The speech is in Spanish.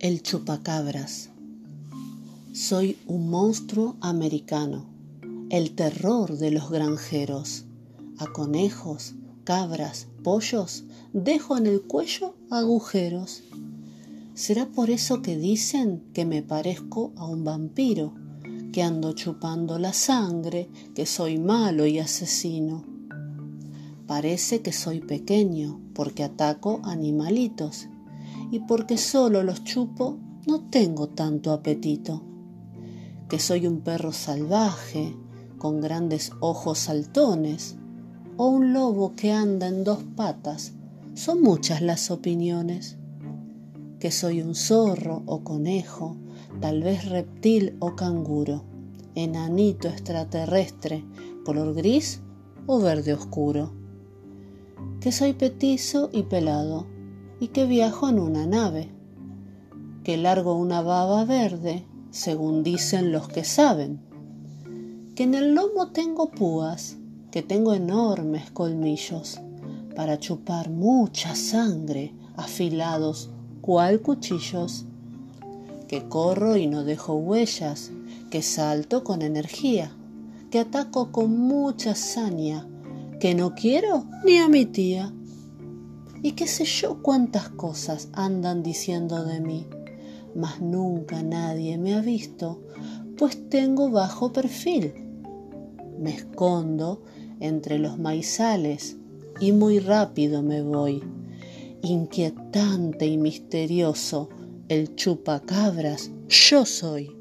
El chupacabras. Soy un monstruo americano, el terror de los granjeros. A conejos, cabras, pollos, dejo en el cuello agujeros. ¿Será por eso que dicen que me parezco a un vampiro, que ando chupando la sangre, que soy malo y asesino? Parece que soy pequeño porque ataco animalitos y porque solo los chupo no tengo tanto apetito. Que soy un perro salvaje con grandes ojos saltones o un lobo que anda en dos patas, son muchas las opiniones. Que soy un zorro o conejo, tal vez reptil o canguro, enanito extraterrestre, color gris o verde oscuro. Que soy petizo y pelado, y que viajo en una nave, que largo una baba verde, según dicen los que saben, que en el lomo tengo púas, que tengo enormes colmillos, para chupar mucha sangre, afilados cual cuchillos, que corro y no dejo huellas, que salto con energía, que ataco con mucha saña, que no quiero ni a mi tía y qué sé yo cuántas cosas andan diciendo de mí, mas nunca nadie me ha visto, pues tengo bajo perfil. Me escondo entre los maizales y muy rápido me voy. Inquietante y misterioso, el chupacabras yo soy.